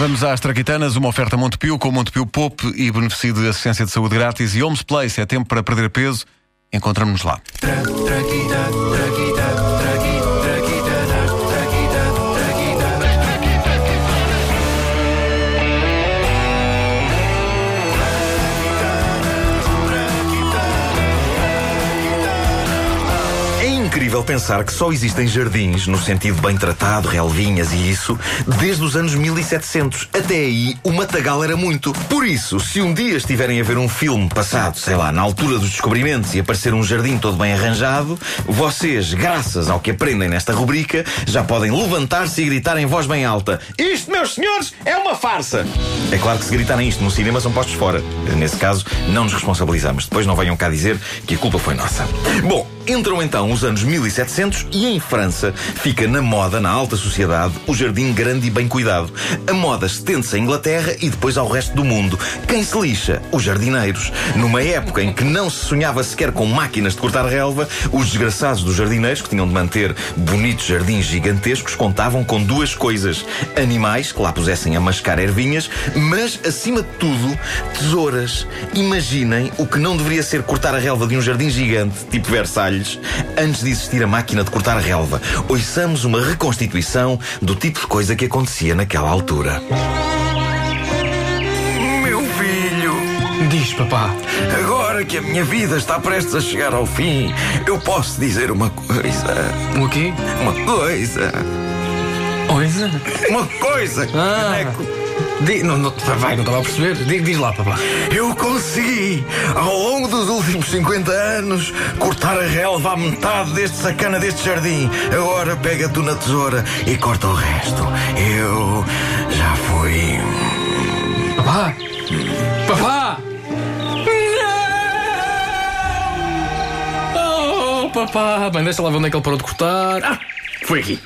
Vamos às Traquitanas, uma oferta Montepio com Montepio Pop e benefício de assistência de saúde grátis e Homes Place. É tempo para perder peso. Encontramos-nos lá. É incrível pensar que só existem jardins, no sentido bem tratado, relvinhas e isso, desde os anos 1700. Até aí, o matagal era muito. Por isso, se um dia estiverem a ver um filme passado, sei lá, na altura dos descobrimentos e aparecer um jardim todo bem arranjado, vocês, graças ao que aprendem nesta rubrica, já podem levantar-se e gritar em voz bem alta: Isto, meus senhores, é uma farsa! É claro que se gritarem isto no cinema são postos fora. Nesse caso, não nos responsabilizamos. Depois não venham cá dizer que a culpa foi nossa. Bom, entram então os anos 1700 e em França fica na moda, na alta sociedade, o jardim grande e bem cuidado. A moda estende-se à Inglaterra e depois ao resto do mundo. Quem se lixa? Os jardineiros. Numa época em que não se sonhava sequer com máquinas de cortar relva, os desgraçados dos jardineiros, que tinham de manter bonitos jardins gigantescos, contavam com duas coisas: animais que lá pusessem a mascar ervinhas, mas, acima de tudo, tesouras. Imaginem o que não deveria ser cortar a relva de um jardim gigante, tipo Versalhes, antes de existir a máquina de cortar a relva. Ouçamos uma reconstituição do tipo de coisa que acontecia naquela altura. Meu filho, Diz, papá. agora que a minha vida está prestes a chegar ao fim, eu posso dizer uma coisa. O quê? Uma coisa. Coisa? Uma coisa, Ah. caneco. Di, não, não, vai, não estava a perceber. Diz, diz lá, papá. Eu consegui, ao longo dos últimos 50 anos, cortar a relva à metade deste sacana deste jardim. Agora pega tu na tesoura e corta o resto. Eu já fui. Papá! Papá! Não! Oh, papá! Bem, deixa lá ver onde é que ele parou de cortar. Ah! Foi aqui.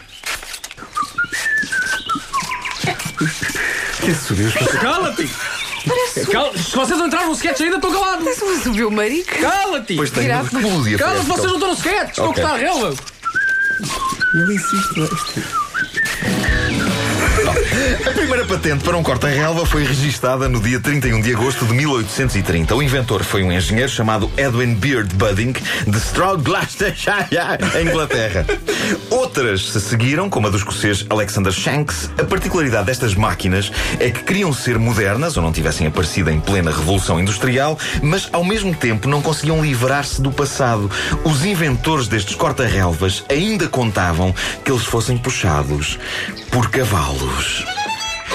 Que subiu Cala-te! Cala Se vocês não entraram no sketch ainda, estou calado! Mas subiu o marico. Cala-te! Pois tenho Virado. de Cala-te, vocês não estão no sketch! Estou a cortar a relva! A primeira patente para um corta-relva foi registada no dia 31 de agosto de 1830. O inventor foi um engenheiro chamado Edwin Beard Budding, de Stroud, Gloucestershire, em Inglaterra. Outras se seguiram, como a do escocês Alexander Shanks. A particularidade destas máquinas é que queriam ser modernas, ou não tivessem aparecido em plena Revolução Industrial, mas ao mesmo tempo não conseguiam livrar-se do passado. Os inventores destes corta-relvas ainda contavam que eles fossem puxados por cavalos.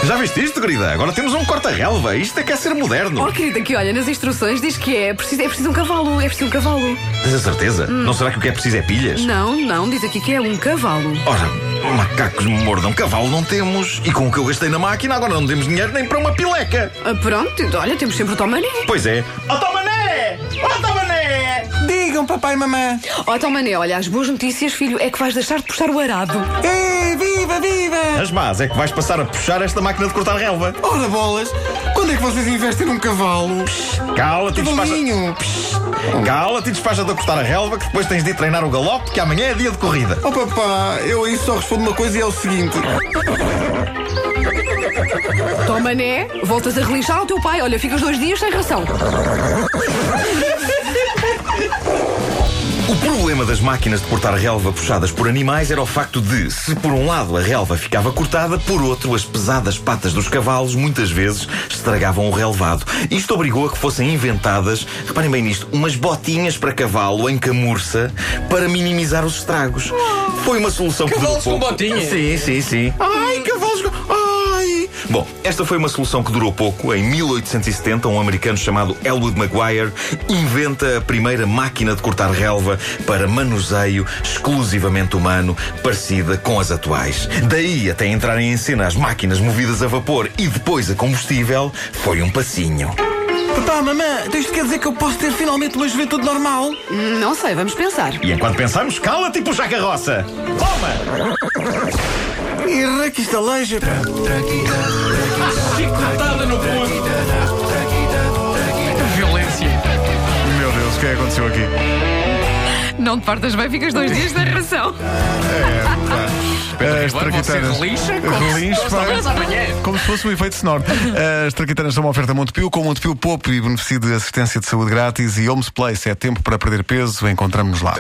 Já viste isto, querida? Agora temos um corta-relva. Isto é que é ser moderno. Oh, querida, que olha, nas instruções diz que é preciso, é preciso um cavalo. É preciso um cavalo. Tens a certeza? Não será que o que é preciso é pilhas? Não, não, diz aqui que é um cavalo. Ora, macacos me mordam cavalo não temos. E com o que eu gastei na máquina, agora não temos dinheiro nem para uma pileca. Ah, pronto, olha, temos sempre o Tomané. Pois é. Ó Tomané! Ó Tomané! Digam, papai e mamãe. Ó Tomané, olha, as boas notícias, filho, é que vais deixar de puxar o arado. Ei, viva! As más é que vais passar a puxar esta máquina de cortar relva. Ora, bolas! Quando é que vocês investem num cavalo? Cala-te e despacha... Cavalinho! Cala-te e despacha-te a cortar a relva que depois tens de ir treinar o galope que amanhã é dia de corrida. Oh, papá, eu aí só respondo uma coisa e é o seguinte: Tomané, voltas a relinchar ao teu pai. Olha, ficas dois dias sem ração. O problema das máquinas de cortar relva puxadas por animais era o facto de, se por um lado a relva ficava cortada, por outro as pesadas patas dos cavalos muitas vezes estragavam o relvado. Isto obrigou a que fossem inventadas, reparem bem nisto, umas botinhas para cavalo em camurça para minimizar os estragos. Foi uma solução que durou Cavalos com botinhas? Sim, sim, sim. Ai. Ai! Bom, esta foi uma solução que durou pouco. Em 1870, um americano chamado Elwood Maguire inventa a primeira máquina de cortar relva para manuseio exclusivamente humano, parecida com as atuais. Daí até entrarem em cena as máquinas movidas a vapor e depois a combustível, foi um passinho. Papá, mamãe, então isto quer dizer que eu posso ter finalmente uma juventude normal? Não sei, vamos pensar. E enquanto pensamos, cala-te e puxa a carroça! Toma! Irra que isto aleija. Chicotada no puto! Violência! Meu Deus, o que é que aconteceu aqui? Não te partas bem, ficas dois dias sem ração. É, pá. Você como se Relincha. Como se fosse um efeito sonoro. As traquitanas são uma oferta Montepio com Montepio Pop e beneficio de assistência de saúde grátis e Homes Place. É tempo para perder peso. Encontramos-nos lá.